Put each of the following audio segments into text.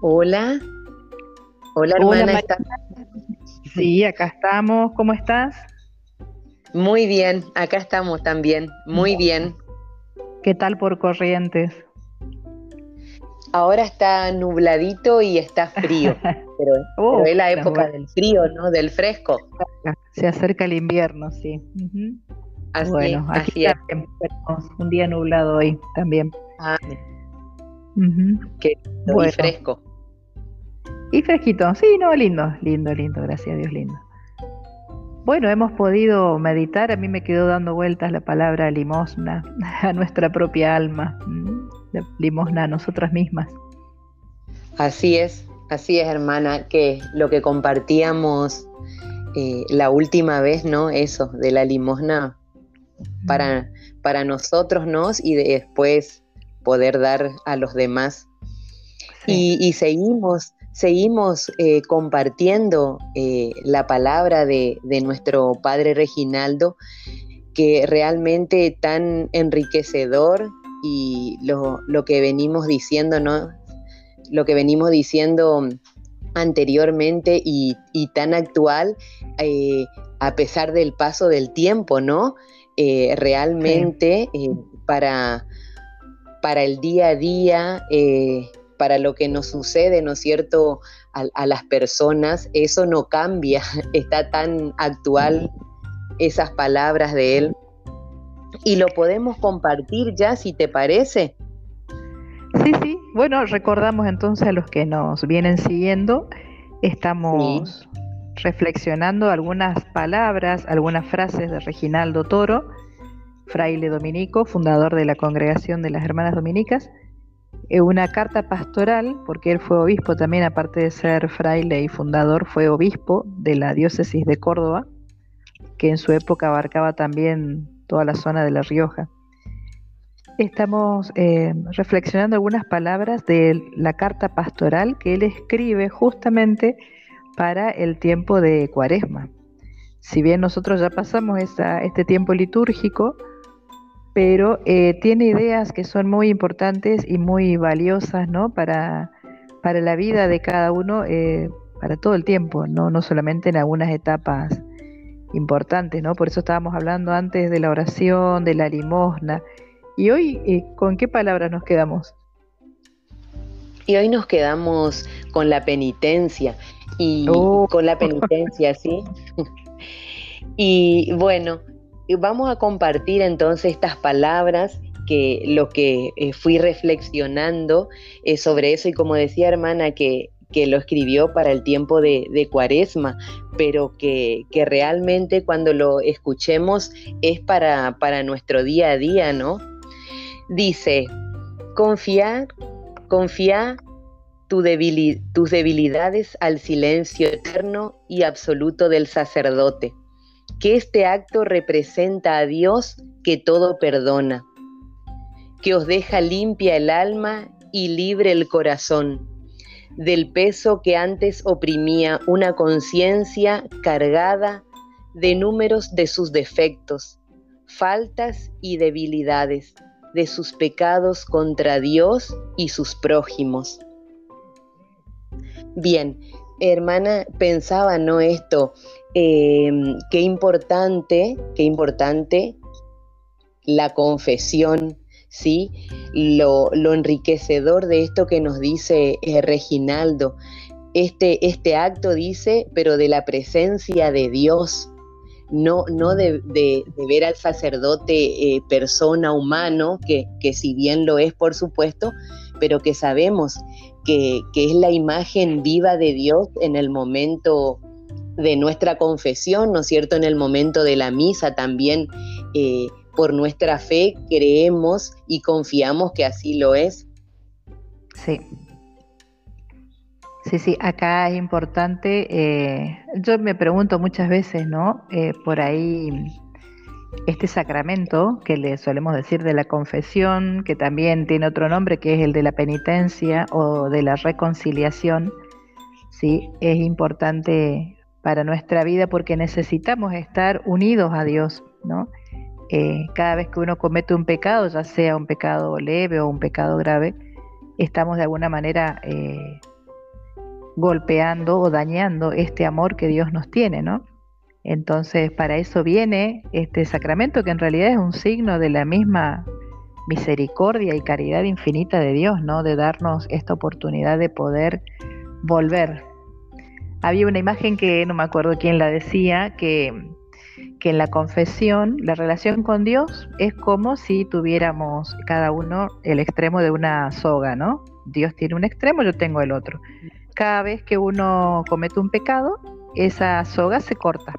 Hola. Hola, hermana. sí, acá estamos. ¿Cómo estás? Muy bien, acá estamos también. Muy bien. ¿Qué tal por Corrientes? Ahora está nubladito y está frío, pero, oh, es la época del frío, ¿no? Del fresco. Se acerca el invierno, sí. Así, bueno, aquí un día nublado hoy también. Ah, Qué fresco. Y fresquito, sí, no, lindo, lindo, lindo, gracias a Dios, lindo. Bueno, hemos podido meditar, a mí me quedó dando vueltas la palabra limosna a nuestra propia alma, limosna a nosotras mismas. Así es, así es, hermana, que lo que compartíamos eh, la última vez, ¿no? Eso, de la limosna para, para nosotros, ¿no? Y después poder dar a los demás. Y, seguimos, seguimos eh, compartiendo eh, la palabra de, nuestro Padre Reginaldo, que realmente tan enriquecedor y lo, que venimos diciendo, ¿no? Lo que venimos diciendo anteriormente y, tan actual eh, a pesar del paso del tiempo, ¿no? realmente para, para el día a día, para lo que nos sucede, ¿no es cierto?, a, las personas, eso no cambia, está tan actual esas palabras de él. Y lo podemos compartir ya, si te parece. Sí, sí. Bueno, recordamos entonces a los que nos vienen siguiendo, estamos reflexionando algunas palabras, algunas frases de Reginaldo Toro, fraile dominico, fundador de la Congregación de las Hermanas Dominicas, una carta pastoral, porque él fue obispo también, aparte de ser fraile y fundador, fue obispo de la diócesis de Córdoba, que en su época abarcaba también toda la zona de La Rioja. Estamos eh, reflexionando algunas palabras de la carta pastoral que él escribe justamente para el tiempo de Cuaresma. Si bien nosotros ya pasamos este tiempo litúrgico, pero eh, tiene ideas que son muy importantes y muy valiosas ¿no? para, para la vida de cada uno, eh, para todo el tiempo, ¿no? no solamente en algunas etapas importantes, ¿no? Por eso estábamos hablando antes de la oración, de la limosna. Y hoy, eh, ¿con qué palabras nos quedamos? Y hoy nos quedamos con la penitencia y oh. con la penitencia, ¿sí? y bueno, vamos a compartir entonces estas palabras que lo que eh, fui reflexionando eh, sobre eso y como decía hermana que, lo escribió para el tiempo de, cuaresma, pero que, realmente cuando lo escuchemos es para, para nuestro día a día, ¿no? Dice, confiar, confía tu tus debilidades al silencio eterno y absoluto del sacerdote que este acto representa a Dios que todo perdona, que os deja limpia el alma y libre el corazón del peso que antes oprimía una conciencia cargada de números de sus defectos, faltas y debilidades, de sus pecados contra Dios y sus prójimos. Bien, hermana, pensaba, ¿no? Esto, Em, qué importante, qué importante la confesión, ¿sí? Lo, enriquecedor de esto que nos dice eh, Reginaldo. Este, este acto dice, pero de la presencia de Dios, no, no de, ver al sacerdote eh, persona humano, que, que, si bien lo es, por supuesto, pero que sabemos que, que, es la imagen viva de Dios en el momento de nuestra confesión, ¿no es cierto? En el momento de la misa también, eh, por nuestra fe, creemos y confiamos que así lo es. Sí. Sí, sí, acá es importante, eh, yo me pregunto muchas veces, ¿no? Eh, por ahí, este sacramento que le solemos decir de la confesión, que también tiene otro nombre, que es el de la penitencia o de la reconciliación, ¿sí? Es importante para nuestra vida porque necesitamos estar unidos a Dios, ¿no? Eh, cada vez que uno comete un pecado, ya sea un pecado leve o un pecado grave, estamos de alguna manera eh, golpeando o dañando este amor que Dios nos tiene, ¿no? Entonces, para eso viene este sacramento que en realidad es un signo de la misma misericordia y caridad infinita de Dios, ¿no? De darnos esta oportunidad de poder volver. Había una imagen que no me acuerdo quién la decía, que, que en la confesión la relación con Dios es como si tuviéramos cada uno el extremo de una soga, ¿no? Dios tiene un extremo, yo tengo el otro. Cada vez que uno comete un pecado, esa soga se corta,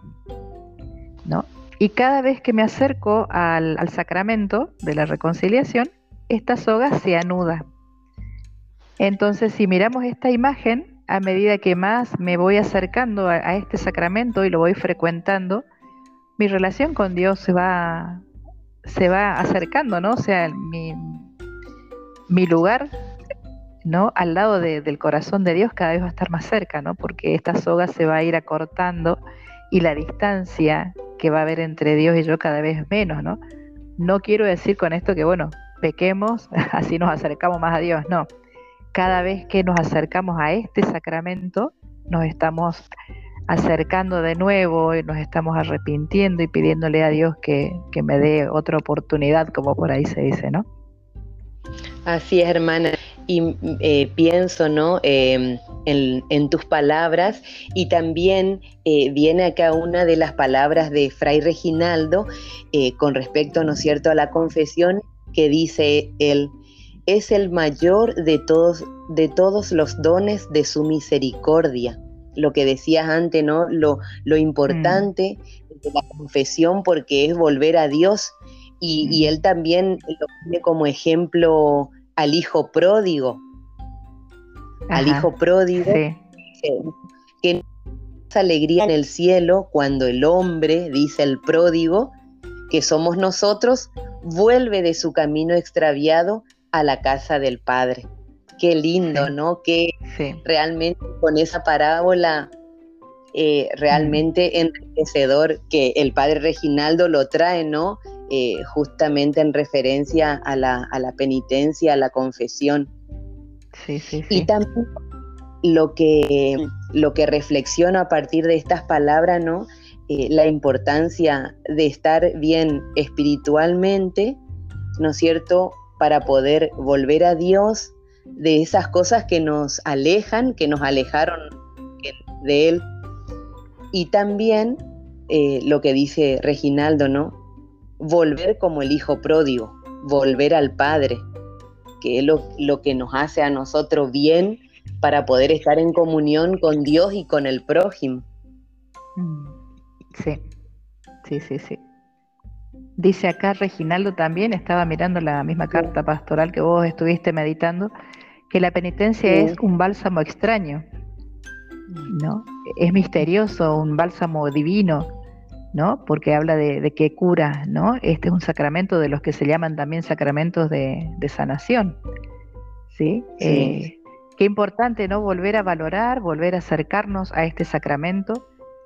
¿no? Y cada vez que me acerco al, al sacramento de la reconciliación, esta soga se anuda. Entonces, si miramos esta imagen, a medida que más me voy acercando a, este sacramento y lo voy frecuentando, mi relación con Dios se va, se va acercando, ¿no? O sea, mi, lugar, ¿no? Al lado del corazón de Dios cada vez va a estar más cerca, ¿no? Porque esta soga se va a ir acortando y la distancia que va a haber entre Dios y yo cada vez menos, ¿no? No quiero decir con esto que, bueno, pequemos, así nos acercamos más a Dios, no cada vez que nos acercamos a este sacramento, nos estamos acercando de nuevo y nos estamos arrepintiendo y pidiéndole a Dios que, me dé otra oportunidad, como por ahí se dice, ¿no? Así es, hermana. Y eh, pienso, ¿no? Em, en, tus palabras y también eh, viene acá una de las palabras de Fray Reginaldo eh, con respecto, ¿no es cierto?, a la confesión que dice él, es el mayor de todos, de todos los dones de su misericordia. Lo que decías antes, ¿no? Lo, lo importante mm. de la confesión porque es volver a Dios y, mm. él también lo tiene como ejemplo al hijo pródigo. al hijo pródigo que, que alegría en el cielo cuando el hombre, dice el pródigo, que somos nosotros, vuelve de su camino extraviado a la casa del Padre. Qué lindo, ¿no? Que realmente con esa parábola eh, realmente enriquecedor que el Padre Reginaldo lo trae, ¿no? Eh, justamente en referencia a la, a la, penitencia, a la confesión. Sí, sí, y también lo que, lo que reflexiono a partir de estas palabras, ¿no? Eh, la importancia de estar bien espiritualmente, ¿no es cierto? Para poder volver a Dios de esas cosas que nos alejan, que nos alejaron de Él. Y también eh, lo que dice Reginaldo, ¿no? Volver como el hijo pródigo, volver al Padre, que es lo, lo que nos hace a nosotros bien para poder estar en comunión con Dios y con el prójimo. Mm, sí, sí, sí, sí. Dice acá Reginaldo también, estaba mirando la misma carta pastoral que vos estuviste meditando, que la penitencia es un bálsamo extraño, ¿no? Es misterioso, un bálsamo divino, ¿no? Porque habla de, que cura, ¿no? Este es un sacramento de los que se llaman también sacramentos de, sanación, ¿sí? Eh, qué importante, ¿no? Volver a valorar, volver a acercarnos a este sacramento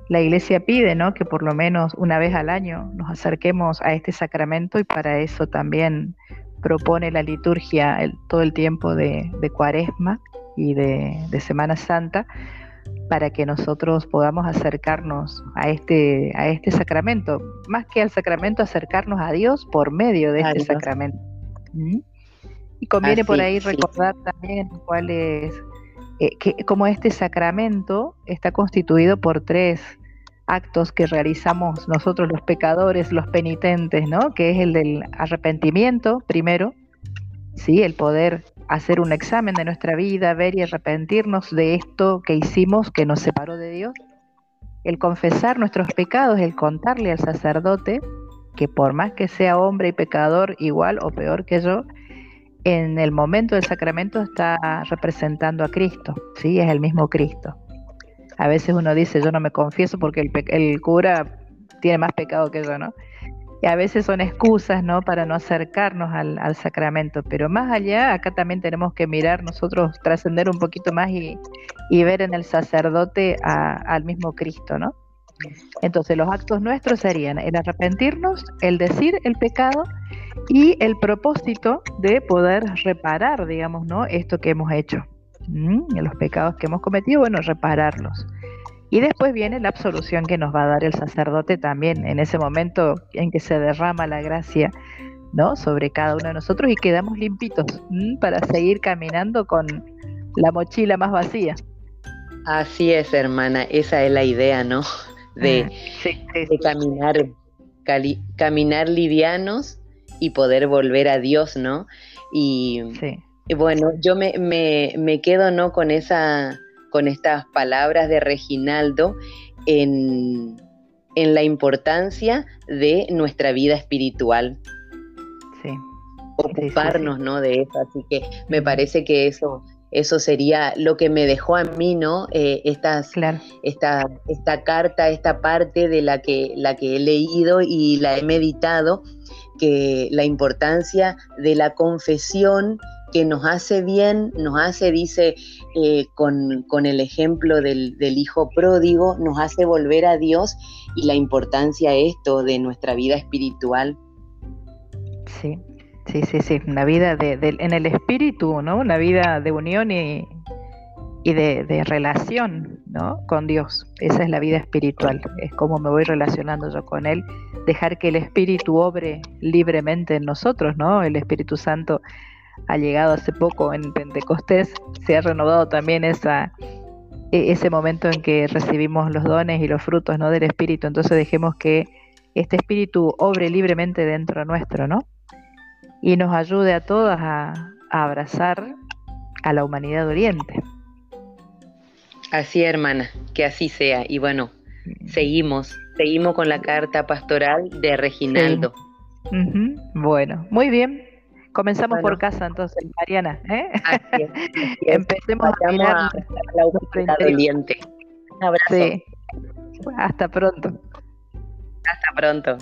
la iglesia pide, ¿no? Que por lo menos una vez al año nos acerquemos a este sacramento y para eso también propone la liturgia todo el tiempo de, cuaresma y de, Semana Santa para que nosotros podamos acercarnos a este, a este sacramento, más que al sacramento, acercarnos a Dios por medio de este sacramento. ¿Mm? Y conviene por ahí recordar también cuál es eh, que como este sacramento está constituido por tres actos que realizamos nosotros los pecadores, los penitentes, ¿no? Que es el del arrepentimiento primero, sí, el poder hacer un examen de nuestra vida, ver y arrepentirnos de esto que hicimos que nos separó de Dios, el confesar nuestros pecados, el contarle al sacerdote que por más que sea hombre y pecador igual o peor que yo, en el momento del sacramento está representando a Cristo, ¿sí? Es el mismo Cristo. A veces uno dice, yo no me confieso porque el, el cura tiene más pecado que yo, ¿no? Y a veces son excusas, ¿no? Para no acercarnos al, sacramento. Pero más allá, acá también tenemos que mirar nosotros, trascender un poquito más y, ver en el sacerdote al mismo Cristo, ¿no? Entonces los actos nuestros serían el arrepentirnos, el decir el pecado y el propósito de poder reparar, digamos, ¿no? Esto que hemos hecho. los pecados que hemos cometido, bueno, repararlos. Y después viene la absolución que nos va a dar el sacerdote también en ese momento en que se derrama la gracia ¿no? sobre cada uno de nosotros y quedamos limpitos para seguir caminando con la mochila más vacía. Así es, hermana, esa es la idea, ¿no? De, ah, caminar, caminar livianos y poder volver a Dios, ¿no? Y, bueno, yo me, me, quedo, ¿no? Con esa, con estas palabras de Reginaldo en, en la importancia de nuestra vida espiritual. Sí. Ocuparnos, ¿no? De eso. Así que me parece que eso eso sería lo que me dejó a mí, ¿no? Eh, esta, esta carta, esta parte de la que, la que he leído y la he meditado, que la importancia de la confesión que nos hace bien, nos hace, dice, eh, con, con, el ejemplo del, del, hijo pródigo, nos hace volver a Dios y la importancia esto de nuestra vida espiritual. Sí, Sí, sí, sí, una vida de, en el espíritu, ¿no? Una vida de unión y, y de, relación, ¿no? Con Dios. Esa es la vida espiritual. Es como me voy relacionando yo con Él. Dejar que el Espíritu obre libremente en nosotros, ¿no? El Espíritu Santo ha llegado hace poco en Pentecostés. Se ha renovado también esa, e, ese momento en que recibimos los dones y los frutos, ¿no? Del Espíritu. Entonces dejemos que este Espíritu obre libremente dentro nuestro, ¿no? y nos ayude a todas a, abrazar a la humanidad Oriente. Así, hermana, que así sea. Y bueno, seguimos, seguimos con la carta pastoral de Reginaldo. Bueno, muy bien. Comenzamos por casa entonces, Mariana. ¿eh? Empecemos a, a, la humanidad doliente. Un abrazo. Hasta pronto. Hasta pronto.